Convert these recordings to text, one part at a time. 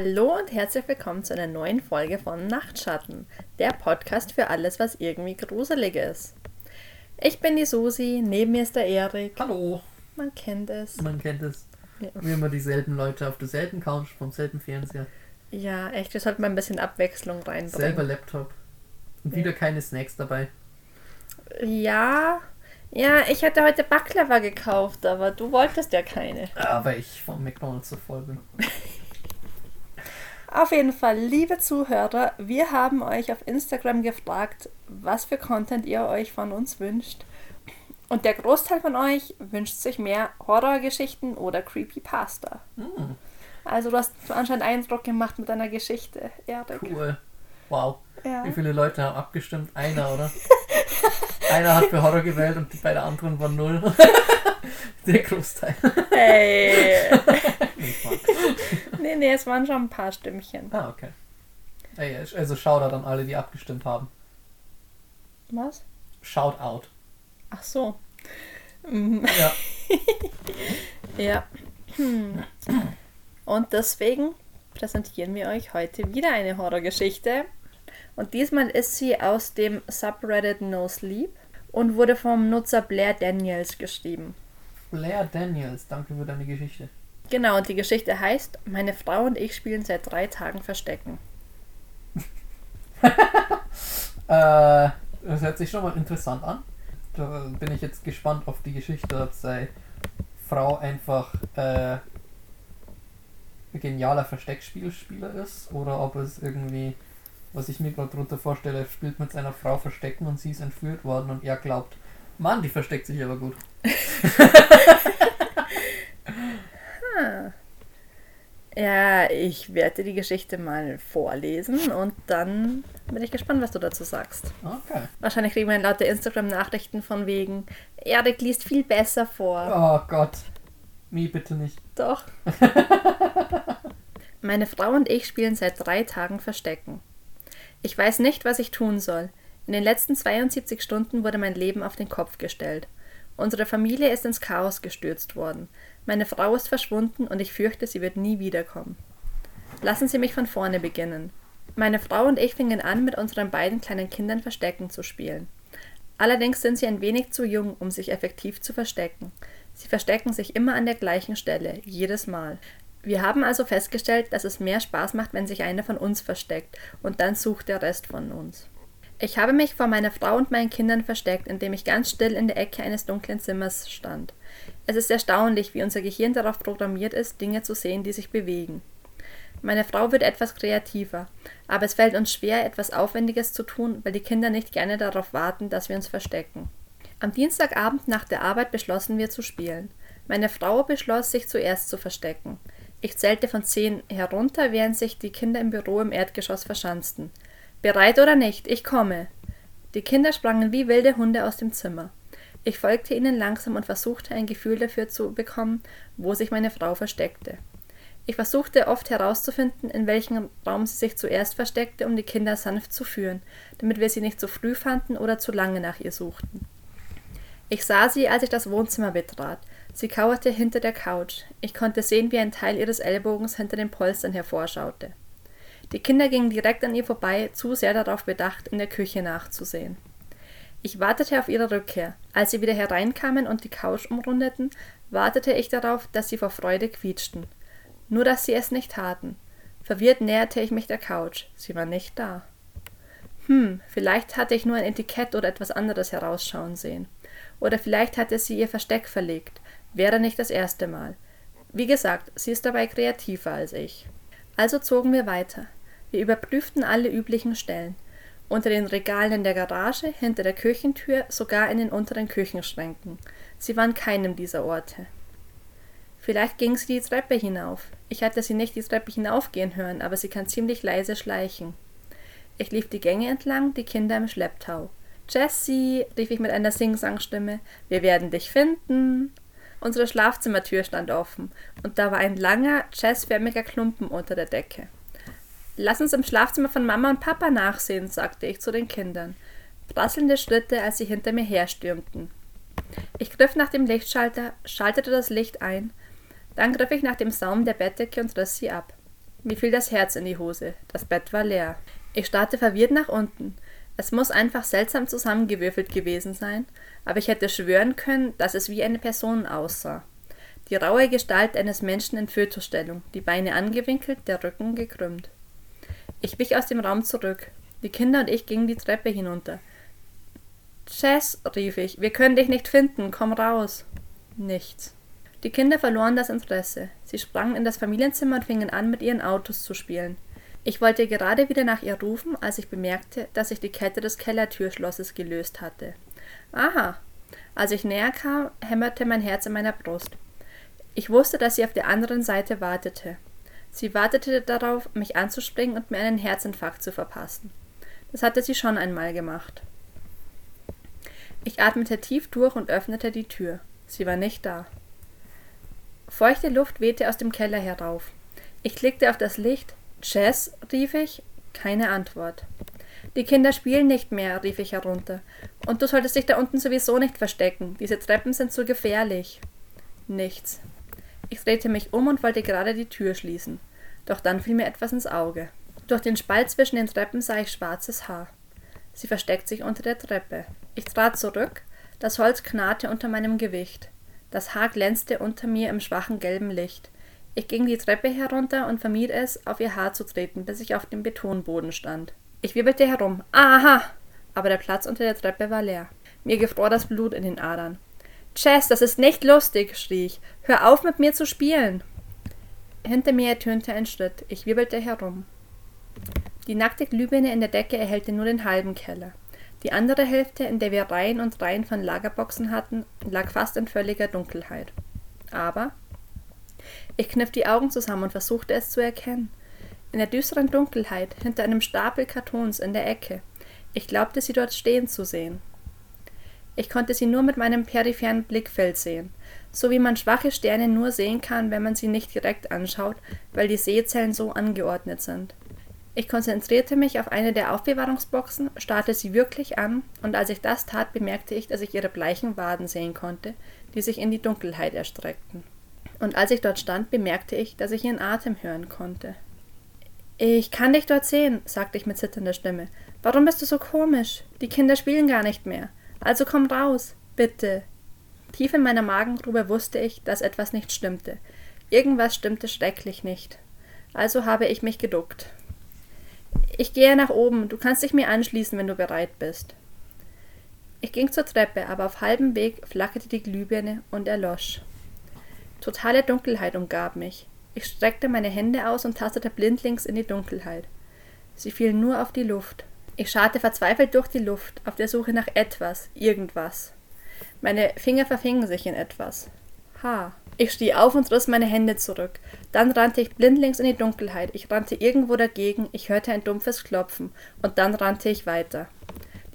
Hallo und herzlich willkommen zu einer neuen Folge von Nachtschatten, der Podcast für alles, was irgendwie gruselig ist. Ich bin die Susi, neben mir ist der Erik. Hallo. Man kennt es. Man kennt es. Ja. Wie immer dieselben Leute auf derselben Couch, vom selben Fernseher, Ja, echt, wir sollten mal ein bisschen Abwechslung selber reinbringen. Laptop. Und wieder keine Snacks dabei. Ja, ja, ich hätte heute Baklava gekauft, aber du wolltest ja keine. Aber ich vom McDonalds so voll bin. Auf jeden Fall, liebe Zuhörer, wir haben euch auf Instagram gefragt, was für Content ihr euch von uns wünscht. Und der Großteil von euch wünscht sich mehr Horrorgeschichten oder Creepypasta. Hm, Also du hast anscheinend Eindruck gemacht mit deiner Geschichte, Erik. cool. Wow. Ja. Wie viele Leute haben abgestimmt? Einer, oder? Einer hat für Horror gewählt und die beiden anderen waren null. Der Großteil. Hey. Nee, nee, es waren schon ein paar Stimmchen. ah, okay. Ey, Also Shoutout an alle, die abgestimmt haben. Was? Shoutout. Ach so. Mhm. Ja. Ja. Hm. Und deswegen präsentieren wir euch heute wieder eine Horrorgeschichte. Und diesmal ist sie aus dem Subreddit No Sleep und wurde vom Nutzer Blair Daniels geschrieben. Blair Daniels, danke für deine Geschichte. Genau, und die Geschichte heißt, meine Frau und ich spielen seit drei Tagen Verstecken. Äh, das hört sich schon mal interessant an. Da bin ich jetzt gespannt auf die Geschichte, ob seine Frau einfach äh, ein genialer Versteckspielspieler ist oder ob es irgendwie, was ich mir gerade drunter vorstelle, spielt mit seiner Frau Verstecken und sie ist entführt worden und er glaubt, Mann, die versteckt sich aber gut. Ah. Ja, ich werde die Geschichte mal vorlesen und dann bin ich gespannt, was du dazu sagst. Okay. Wahrscheinlich kriegen wir lauter Instagram-Nachrichten von wegen, Erik liest viel besser vor. Oh Gott. Mir bitte nicht. Doch. Meine Frau und ich spielen seit drei Tagen Verstecken. Ich weiß nicht, was ich tun soll. In den letzten 72 Stunden wurde mein Leben auf den Kopf gestellt. Unsere Familie ist ins Chaos gestürzt worden. Meine Frau ist verschwunden und ich fürchte, sie wird nie wiederkommen. Lassen Sie mich von vorne beginnen. Meine Frau und ich fingen an, mit unseren beiden kleinen Kindern Verstecken zu spielen. Allerdings sind sie ein wenig zu jung, um sich effektiv zu verstecken. Sie verstecken sich immer an der gleichen Stelle, jedes Mal. Wir haben also festgestellt, dass es mehr Spaß macht, wenn sich einer von uns versteckt und dann sucht der Rest von uns. Ich habe mich vor meiner Frau und meinen Kindern versteckt, indem ich ganz still in der Ecke eines dunklen Zimmers stand. Es ist erstaunlich, wie unser Gehirn darauf programmiert ist, Dinge zu sehen, die sich bewegen. Meine Frau wird etwas kreativer, aber es fällt uns schwer, etwas Aufwendiges zu tun, weil die Kinder nicht gerne darauf warten, dass wir uns verstecken. Am Dienstagabend nach der Arbeit beschlossen wir zu spielen. Meine Frau beschloss, sich zuerst zu verstecken. Ich zählte von zehn herunter, während sich die Kinder im Büro im Erdgeschoss verschanzten. Bereit oder nicht, ich komme. Die Kinder sprangen wie wilde Hunde aus dem Zimmer. Ich folgte ihnen langsam und versuchte ein Gefühl dafür zu bekommen, wo sich meine Frau versteckte. Ich versuchte oft herauszufinden, in welchem Raum sie sich zuerst versteckte, um die Kinder sanft zu führen, damit wir sie nicht zu früh fanden oder zu lange nach ihr suchten. Ich sah sie, als ich das Wohnzimmer betrat. Sie kauerte hinter der Couch. Ich konnte sehen, wie ein Teil ihres Ellbogens hinter den Polstern hervorschaute. Die Kinder gingen direkt an ihr vorbei, zu sehr darauf bedacht, in der Küche nachzusehen. Ich wartete auf ihre Rückkehr. Als sie wieder hereinkamen und die Couch umrundeten, wartete ich darauf, dass sie vor Freude quietschten. Nur dass sie es nicht taten. Verwirrt näherte ich mich der Couch. Sie war nicht da. Hm, vielleicht hatte ich nur ein Etikett oder etwas anderes herausschauen sehen. Oder vielleicht hatte sie ihr Versteck verlegt. Wäre nicht das erste Mal. Wie gesagt, sie ist dabei kreativer als ich. Also zogen wir weiter. Wir überprüften alle üblichen Stellen. Unter den Regalen in der Garage, hinter der Küchentür, sogar in den unteren Küchenschränken. Sie waren keinem dieser Orte. Vielleicht ging sie die Treppe hinauf. Ich hatte sie nicht die Treppe hinaufgehen hören, aber sie kann ziemlich leise schleichen. Ich lief die Gänge entlang, die Kinder im Schlepptau. Jessie, rief ich mit einer Singsangstimme, wir werden dich finden. Unsere Schlafzimmertür stand offen und da war ein langer, jazzförmiger Klumpen unter der Decke. Lass uns im Schlafzimmer von Mama und Papa nachsehen, sagte ich zu den Kindern. Prasselnde Schritte, als sie hinter mir herstürmten. Ich griff nach dem Lichtschalter, schaltete das Licht ein. Dann griff ich nach dem Saum der Bettdecke und riss sie ab. Mir fiel das Herz in die Hose. Das Bett war leer. Ich starrte verwirrt nach unten. Es muss einfach seltsam zusammengewürfelt gewesen sein, aber ich hätte schwören können, dass es wie eine Person aussah. Die raue Gestalt eines Menschen in Fötusstellung, die Beine angewinkelt, der Rücken gekrümmt. Ich wich aus dem Raum zurück. Die Kinder und ich gingen die Treppe hinunter. Chess, rief ich, wir können dich nicht finden, komm raus. Nichts. Die Kinder verloren das Interesse. Sie sprangen in das Familienzimmer und fingen an, mit ihren Autos zu spielen. Ich wollte gerade wieder nach ihr rufen, als ich bemerkte, dass sich die Kette des Kellertürschlosses gelöst hatte. Aha. Als ich näher kam, hämmerte mein Herz in meiner Brust. Ich wusste, dass sie auf der anderen Seite wartete. Sie wartete darauf, mich anzuspringen und mir einen Herzinfarkt zu verpassen. Das hatte sie schon einmal gemacht. Ich atmete tief durch und öffnete die Tür. Sie war nicht da. Feuchte Luft wehte aus dem Keller herauf. Ich klickte auf das Licht. Jess, rief ich. Keine Antwort. Die Kinder spielen nicht mehr, rief ich herunter. Und du solltest dich da unten sowieso nicht verstecken. Diese Treppen sind zu gefährlich. Nichts. Ich drehte mich um und wollte gerade die Tür schließen. Doch dann fiel mir etwas ins Auge. Durch den Spalt zwischen den Treppen sah ich schwarzes Haar. Sie versteckt sich unter der Treppe. Ich trat zurück. Das Holz knarrte unter meinem Gewicht. Das Haar glänzte unter mir im schwachen gelben Licht. Ich ging die Treppe herunter und vermied es, auf ihr Haar zu treten, bis ich auf dem Betonboden stand. Ich wirbelte herum. Aha! Aber der Platz unter der Treppe war leer. Mir gefror das Blut in den Adern. Chess, das ist nicht lustig, schrie ich. Hör auf, mit mir zu spielen. Hinter mir ertönte ein Schritt. Ich wirbelte herum. Die nackte Glühbirne in der Decke erhellte nur den halben Keller. Die andere Hälfte, in der wir Reihen und Reihen von Lagerboxen hatten, lag fast in völliger Dunkelheit. Aber ich kniff die Augen zusammen und versuchte es zu erkennen. In der düsteren Dunkelheit, hinter einem Stapel Kartons in der Ecke. Ich glaubte, sie dort stehen zu sehen. Ich konnte sie nur mit meinem peripheren Blickfeld sehen, so wie man schwache Sterne nur sehen kann, wenn man sie nicht direkt anschaut, weil die Sehzellen so angeordnet sind. Ich konzentrierte mich auf eine der Aufbewahrungsboxen, starrte sie wirklich an, und als ich das tat, bemerkte ich, dass ich ihre bleichen Waden sehen konnte, die sich in die Dunkelheit erstreckten. Und als ich dort stand, bemerkte ich, dass ich ihren Atem hören konnte. Ich kann dich dort sehen, sagte ich mit zitternder Stimme. Warum bist du so komisch? Die Kinder spielen gar nicht mehr. Also komm raus, bitte. Tief in meiner Magengrube wusste ich, dass etwas nicht stimmte. Irgendwas stimmte schrecklich nicht. Also habe ich mich geduckt. Ich gehe nach oben, du kannst dich mir anschließen, wenn du bereit bist. Ich ging zur Treppe, aber auf halbem Weg flackerte die Glühbirne und erlosch. Totale Dunkelheit umgab mich. Ich streckte meine Hände aus und tastete blindlings in die Dunkelheit. Sie fielen nur auf die Luft. Ich scharte verzweifelt durch die Luft, auf der Suche nach etwas, irgendwas. Meine Finger verfingen sich in etwas. Ha. Ich steh auf und riss meine Hände zurück. Dann rannte ich blindlings in die Dunkelheit. Ich rannte irgendwo dagegen, ich hörte ein dumpfes Klopfen, und dann rannte ich weiter.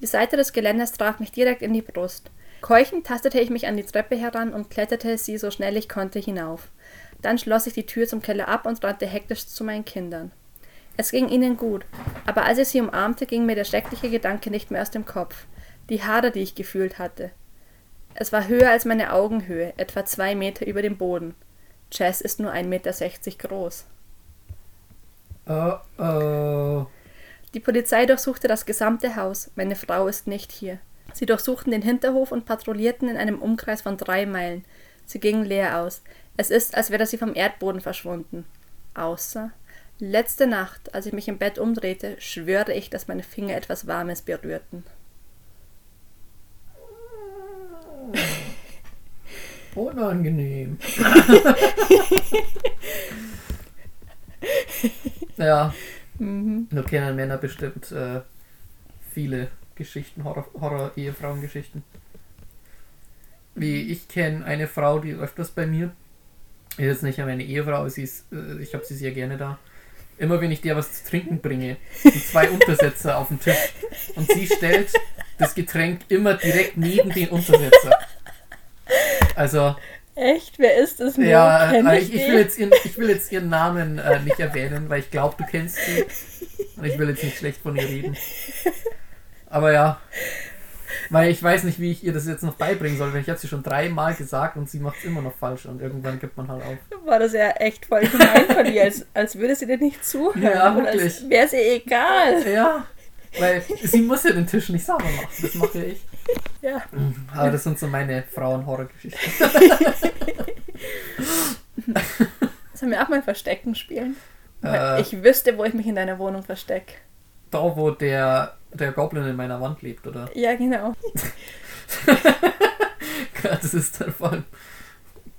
Die Seite des Geländers traf mich direkt in die Brust. Keuchend tastete ich mich an die Treppe heran und kletterte sie so schnell ich konnte hinauf. Dann schloss ich die Tür zum Keller ab und rannte hektisch zu meinen Kindern. Es ging ihnen gut, aber als ich sie umarmte, ging mir der schreckliche Gedanke nicht mehr aus dem Kopf. Die Haare, die ich gefühlt hatte. Es war höher als meine Augenhöhe, etwa zwei Meter über dem Boden. Chess ist nur 1,60 Meter groß. Oh oh. Die Polizei durchsuchte das gesamte Haus. Meine Frau ist nicht hier. Sie durchsuchten den Hinterhof und patrouillierten in einem Umkreis von drei Meilen. Sie gingen leer aus. Es ist, als wäre sie vom Erdboden verschwunden. Außer letzte Nacht, als ich mich im Bett umdrehte, schwöre ich, dass meine Finger etwas Warmes berührten. Unangenehm. ja. Mhm. Nur kennen Männer bestimmt äh, viele Geschichten, Horror-Ehefrauen-Geschichten. Wie ich kenne eine Frau, die öfters bei mir, ist jetzt nicht meine Ehefrau, sie ist, äh, ich habe sie sehr gerne da. Immer wenn ich dir was zu trinken bringe, sind zwei Untersetzer auf den Tisch und sie stellt das Getränk immer direkt neben den Untersetzer. Also. Echt? Wer ist das? Nur? Ja, äh, ich, ich, will jetzt ihren, ich will jetzt ihren Namen äh, nicht erwähnen, weil ich glaube, du kennst sie. Und ich will jetzt nicht schlecht von ihr reden. Aber ja. Weil ich weiß nicht, wie ich ihr das jetzt noch beibringen soll, weil ich habe sie schon dreimal gesagt und sie macht es immer noch falsch und irgendwann gibt man halt auf. War das ja echt voll gemein von ihr, als, als würde sie dir nicht zuhören. Ja, wirklich. Wäre es ihr egal. Ja, weil sie muss ja den Tisch nicht sauber machen, das mache ja ich. Ja. Aber das sind so meine Frauen-Horror-Geschichten. Sollen wir auch mal Verstecken spielen? Äh, ich wüsste, wo ich mich in deiner Wohnung verstecke. Da, wo der, der Goblin in meiner Wand lebt, oder? Ja, genau. Gott, das ist dann vor allem.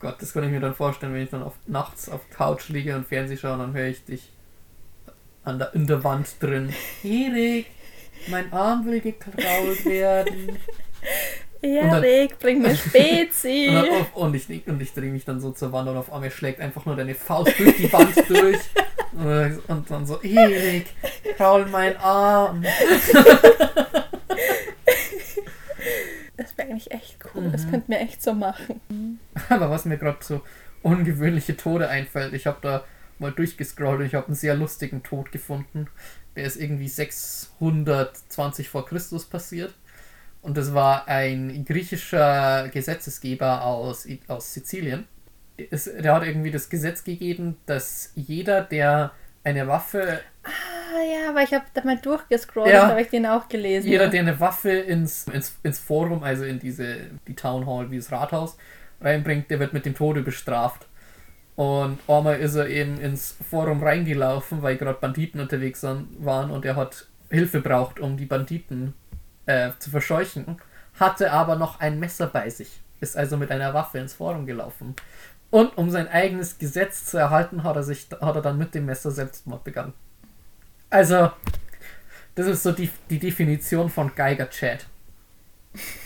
Gott, das kann ich mir dann vorstellen, wenn ich dann auf, nachts auf Couch liege und Fernseh schaue, dann höre ich dich an der, in der Wand drin. Erik, mein Arm will gekrault werden. Erik, bring mir Spezi. Und, dann und ich, und ich drehe mich dann so zur Wand und auf einmal schlägt einfach nur deine Faust durch die Wand durch. Und, und dann so, Erik, kraul mein Arm. Das wäre eigentlich echt cool. Das Mhm. könnten wir echt so machen. Aber was mir gerade so ungewöhnliche Tode einfällt, ich habe da mal durchgescrollt und ich habe einen sehr lustigen Tod gefunden. Der ist irgendwie 620 vor Christus passiert. Und das war ein griechischer Gesetzesgeber aus, aus Sizilien. Es, der hat irgendwie das Gesetz gegeben, dass jeder, der eine Waffe, Ah ja, weil ich habe da mal durchgescrollt, Ja. habe ich den auch gelesen. jeder, der eine Waffe ins, ins, ins Forum, also in diese, die Town Hall, wie das Rathaus, reinbringt, der wird mit dem Tode bestraft. Und einmal ist er eben ins Forum reingelaufen, weil gerade Banditen unterwegs waren und er hat Hilfe braucht, um die Banditen äh, zu verscheuchen, hatte aber noch ein Messer bei sich, ist also mit einer Waffe ins Forum gelaufen. Und um sein eigenes Gesetz zu erhalten, hat er, sich, hat er dann mit dem Messer Selbstmord begangen. Also, das ist so die, die Definition von Geiger-Chat.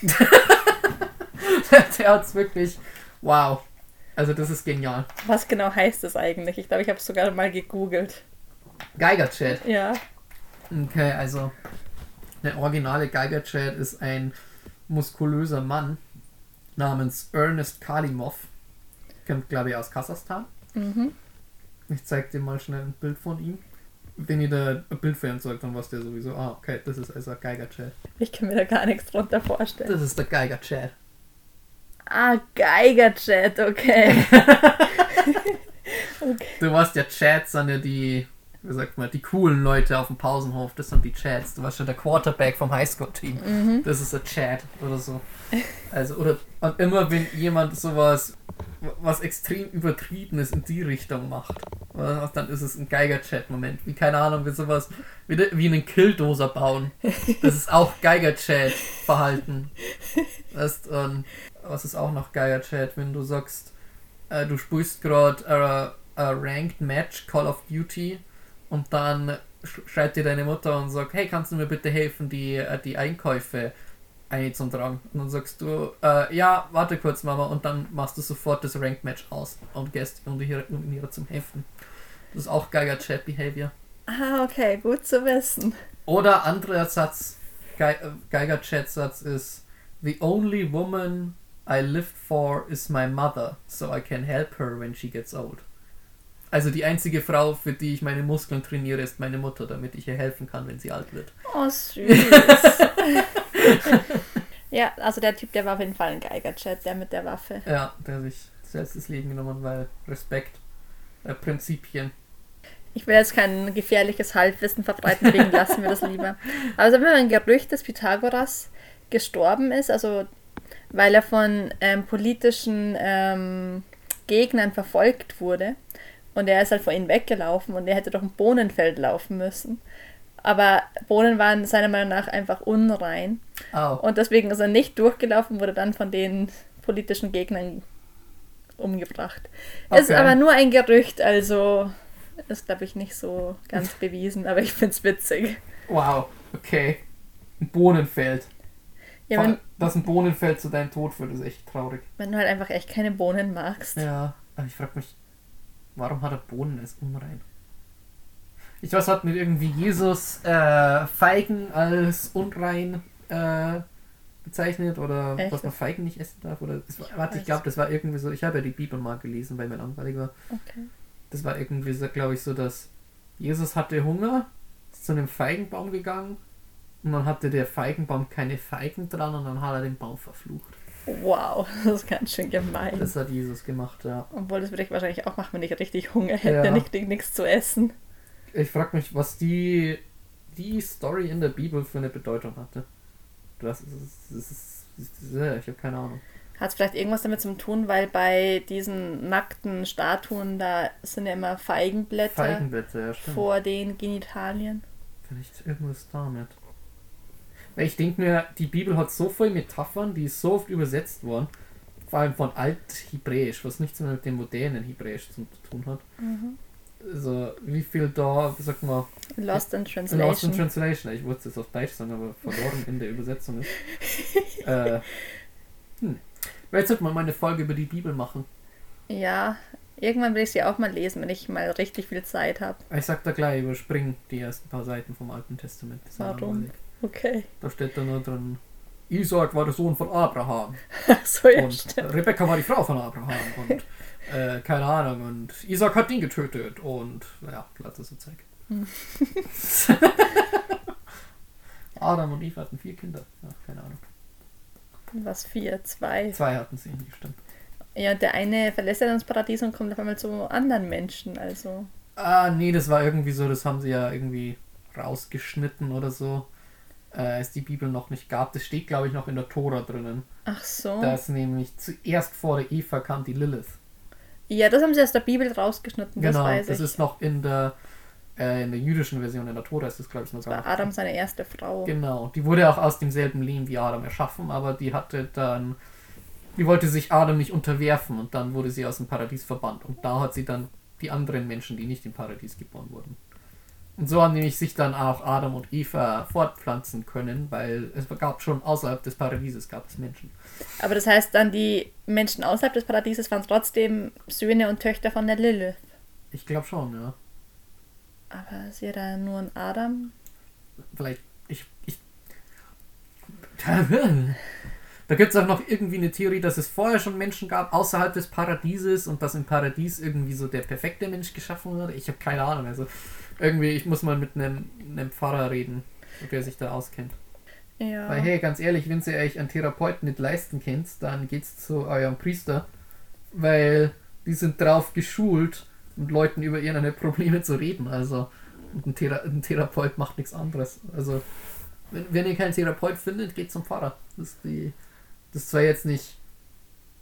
Der hat's wirklich. Wow. Also, das ist genial. Was genau heißt das eigentlich? Ich glaube, ich habe es sogar mal gegoogelt. Geiger-Chat. Ja. Okay, also. Der originale Geiger-Chat ist ein muskulöser Mann namens Ernest Kalimov. Kommt, glaube ich, aus Kasachstan. Mhm. Ich zeig dir mal schnell ein Bild von ihm. Wenn ihr da ein Bild für ihn zeigt, dann weiß der sowieso, ah, okay, das ist also ein Geiger-Chat. Ich kann mir da gar nichts drunter vorstellen. Das ist der Geiger-Chat. Ah, Geiger-Chat, okay. okay. Du weißt ja, Chats sind ja die, wie sagt man, die coolen Leute auf dem Pausenhof. Das sind die Chats. Du warst ja der Quarterback vom Highschool-Team. Mhm. Das ist ein Chat oder so. Also, oder und immer wenn jemand sowas, was extrem Übertriebenes in die Richtung macht, dann ist es ein Geiger-Chat-Moment. Wie, keine Ahnung, wie sowas, wie, wie einen Killdozer bauen. Das ist auch Geiger-Chat-Verhalten. Und was ist auch noch Geiger-Chat, wenn du sagst, äh, du spielst gerade ein Ranked Match Call of Duty und dann sch schreibt dir deine Mutter und sagt, hey, kannst du mir bitte helfen, die, äh, die Einkäufe einzutragen? Und dann sagst du, äh, ja, warte kurz, Mama, und dann machst du sofort das Ranked Match aus und gehst die, um ihre zum Helfen. Das ist auch geiger Chat-Behavior. Ah, okay, gut zu wissen. Oder anderer Satz, Ge äh, geiger Chat-Satz ist, The only woman I lived for is my mother, so I can help her when she gets old. Also die einzige Frau, für die ich meine Muskeln trainiere, ist meine Mutter, damit ich ihr helfen kann, wenn sie alt wird. Oh, süß. ja, also der Typ, der war auf jeden Fall ein Geiger-Chat, der mit der Waffe. Ja, der hat sich selbst das Leben genommen, weil Respekt, äh, Prinzipien. Ich will jetzt kein gefährliches Halbwissen verbreiten, deswegen lassen wir das lieber. Aber es ist immer ein Gerücht, dass Pythagoras gestorben ist, also weil er von ähm, politischen ähm, Gegnern verfolgt wurde. Und er ist halt vor ihnen weggelaufen und er hätte durch ein Bohnenfeld laufen müssen. Aber Bohnen waren seiner Meinung nach einfach unrein. Au. Und deswegen ist er nicht durchgelaufen, wurde dann von den politischen Gegnern umgebracht. Ist Okay. aber nur ein Gerücht, also ist, glaube ich, nicht so ganz bewiesen, aber ich finde es witzig. Wow, okay. Ein Bohnenfeld. Ja, wenn, Dass ein Bohnenfeld zu deinem Tod führt, ist echt traurig. wenn du halt einfach echt keine Bohnen magst. Ja, aber ich frage mich, warum hat er Bohnen als unrein? Ich weiß, hat mit irgendwie Jesus äh, Feigen als unrein äh, bezeichnet oder Echt? dass man Feigen nicht essen darf oder das war, warte, ich glaube, das war irgendwie so. Ich habe ja die Bibel mal gelesen, weil mir langweilig war. Okay. Das war irgendwie so, glaube ich, so, dass Jesus hatte Hunger, ist zu einem Feigenbaum gegangen Und dann hatte der Feigenbaum keine Feigen dran und dann hat er den Baum verflucht. Wow, das ist ganz schön gemein. Das hat Jesus gemacht, ja. Obwohl, das würde ich wahrscheinlich auch machen, wenn ich richtig Hunger hätte, Ja. nicht nichts zu essen. Ich frage mich, was die, die Story in der Bibel für eine Bedeutung hatte. Das ist, das ist, das ist ich habe keine Ahnung. Hat es vielleicht irgendwas damit zu tun, weil bei diesen nackten Statuen, da sind ja immer Feigenblätter Feigenblätter, ja, vor den Genitalien. Vielleicht irgendwas damit. Ich denke mir, die Bibel hat so viele Metaphern, die ist so oft übersetzt worden. Vor allem von Althebräisch, was nichts mehr mit dem modernen Hebräisch zu tun hat. Also, wie viel da, sagt man, Lost in Lost Translation. in Translation. Ich wollte es jetzt auf Deutsch sagen, aber verloren in der Übersetzung ist. äh, hm. Weil Jetzt sollte man mal eine Folge über die Bibel machen. ja, irgendwann will ich sie auch mal lesen, wenn ich mal richtig viel Zeit habe. Ich sag da gleich, überspring die ersten paar Seiten vom Alten Testament. Sind Warum? Okay. Da steht da nur drin, Isaac war der Sohn von Abraham. Ach so, ja, und stimmt. Rebecca war die Frau von Abraham. Und äh, keine Ahnung. Und Isaac hat ihn getötet. Und ja, lauter so Zeug. Adam und Eve hatten vier Kinder. Ja, keine Ahnung. Was, vier, zwei? Zwei hatten sie, stimmt. Ja, der eine verlässt ja dann das Paradies und kommt auf einmal zu anderen Menschen, also. Ah, nee, das war irgendwie so, das haben sie ja irgendwie rausgeschnitten oder so, äh, als die Bibel noch nicht gab. Das steht, glaube ich, noch in der Tora drinnen. Ach so. Dass nämlich zuerst vor der Eva kam die Lilith. Ja, das haben sie aus der Bibel rausgeschnitten, das genau, weiß das ich. ist noch in der, äh, in der jüdischen Version, in der Tora ist das, glaube ich, noch das war Adam seine erste Frau. Genau, die wurde auch aus demselben Lehm wie Adam erschaffen, aber die hatte dann, die wollte sich Adam nicht unterwerfen und dann wurde sie aus dem Paradies verbannt. Und da hat sie dann die anderen Menschen, die nicht im Paradies geboren wurden. Und so haben nämlich sich dann auch Adam und Eva fortpflanzen können, weil es gab schon außerhalb des Paradieses gab es Menschen. Aber das heißt dann, die Menschen außerhalb des Paradieses waren trotzdem Söhne und Töchter von der Lilith. Ich glaube schon, ja. Aber ist ja da nur ein Adam? Vielleicht, ich, ich. Da gibt es auch noch irgendwie eine Theorie, dass es vorher schon Menschen gab außerhalb des Paradieses und dass im Paradies irgendwie so der perfekte Mensch geschaffen wurde. Ich habe keine Ahnung. Also irgendwie, ich muss mal mit einem, einem Pfarrer reden, der sich da auskennt. Ja. Weil hey, ganz ehrlich, wenn ihr euch einen Therapeuten nicht leisten könnt, dann geht's zu eurem Priester, weil die sind drauf geschult, mit Leuten über ihre Probleme zu reden. Also und ein, Thera ein Therapeut macht nichts anderes. Also wenn, wenn ihr keinen Therapeut findet, geht zum Pfarrer. Das ist die, das ist zwar jetzt nicht,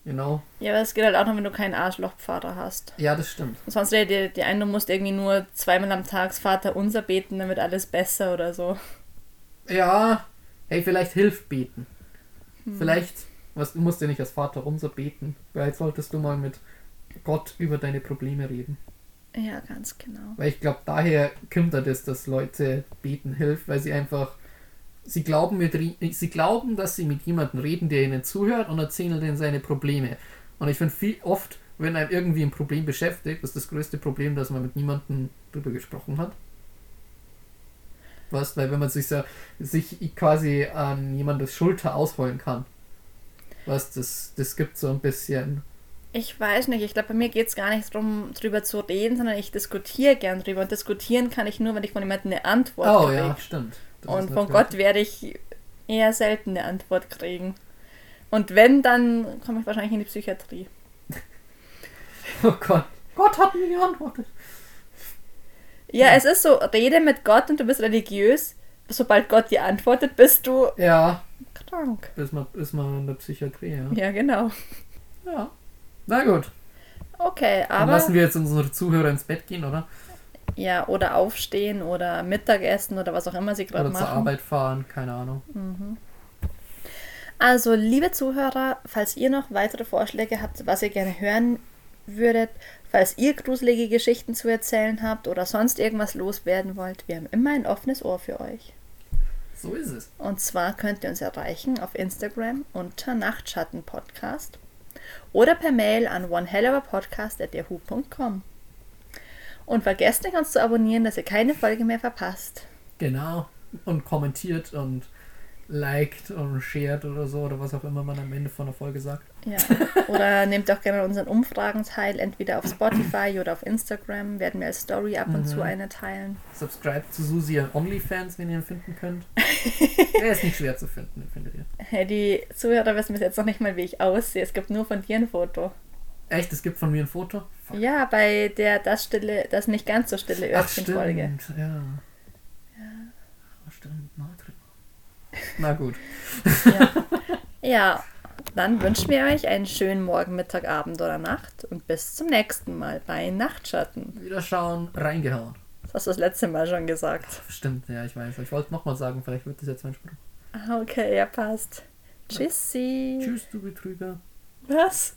you know, Ja, aber es geht halt auch noch, wenn du keinen Arschlochpfarrer hast. ja, das stimmt. Und sonst wäre die, die eine, du musst irgendwie nur zweimal am Tag Vater unser beten, wird alles besser oder so. Ja, hey, vielleicht hilft beten. Vielleicht, was, du musst ja nicht als Vater unser beten. Vielleicht solltest du mal mit Gott über deine Probleme reden. Ja, ganz genau. Weil ich glaube, daher kommt da das, dass Leute beten hilft, weil sie einfach, sie glauben, mit, sie glauben, dass sie mit jemandem reden, der ihnen zuhört und erzählen denen seine Probleme. Und ich finde viel oft, wenn einem irgendwie ein Problem beschäftigt, ist das größte Problem, dass man mit niemandem drüber gesprochen hat. Was, weil wenn man sich so, sich quasi an jemandes Schulter ausheulen kann. Was, das, das gibt so ein bisschen. Ich weiß nicht, ich glaube, bei mir geht es gar nicht darum, drüber zu reden, sondern ich diskutiere gern drüber. Und diskutieren kann ich nur, wenn ich von jemandem eine Antwort Oh kriege. ja, stimmt. Das Und von Gott werde ich eher selten eine Antwort kriegen. Und wenn, dann komme ich wahrscheinlich in die Psychiatrie. Oh Gott. Gott hat mir geantwortet. Ja, es ist so, rede mit Gott und du bist religiös. Sobald Gott dir antwortet, bist du Ja, krank. ist man, ist man in der Psychiatrie, ja. Ja, genau. Ja. Na gut. Okay, Dann aber. lassen wir jetzt unsere Zuhörer ins Bett gehen, oder? Ja, oder aufstehen oder Mittagessen oder was auch immer sie gerade Oder zur machen. Arbeit fahren, keine Ahnung. Also, liebe Zuhörer, falls ihr noch weitere Vorschläge habt, was ihr gerne hören würdet, falls ihr gruselige Geschichten zu erzählen habt oder sonst irgendwas loswerden wollt, wir haben immer ein offenes Ohr für euch. So ist es. Und zwar könnt ihr uns erreichen auf Instagram unter Nachtschattenpodcast oder per Mail an onehelloverpodcast.yahoo.com. Und vergesst nicht, uns zu abonnieren, dass ihr keine Folge mehr verpasst. Genau. Und kommentiert und liked und shared oder so, oder was auch immer man am Ende von der Folge sagt. Ja. Oder nehmt auch gerne an unseren Umfragen teil, entweder auf Spotify oder auf Instagram. Werden wir als Story ab und Mhm. zu eine teilen. Subscribe zu Susi an OnlyFans, wenn ihr ihn finden könnt. Er ist nicht schwer zu finden, den findet ihr. Hey, Die Zuhörer wissen bis jetzt noch nicht mal, wie ich aussehe. Es gibt nur von dir ein Foto. Echt, es gibt von mir ein Foto? Fuck. Ja, bei der das stille, das nicht ganz so stille Ach, Örtchen-Folge. ja. Ja. Stimmt, Natri. Na gut. Ja, dann wünschen wir euch einen schönen Morgen, Mittag, Abend oder Nacht und bis zum nächsten Mal bei Nachtschatten. Wieder schauen, reingehauen. Das hast du das letzte Mal schon gesagt. Stimmt, ja, ich weiß. Ich wollte nochmal sagen, vielleicht wird das jetzt mein Spruch. Ah, okay, ja, passt. Tschüssi. Tschüss, du Betrüger. Was?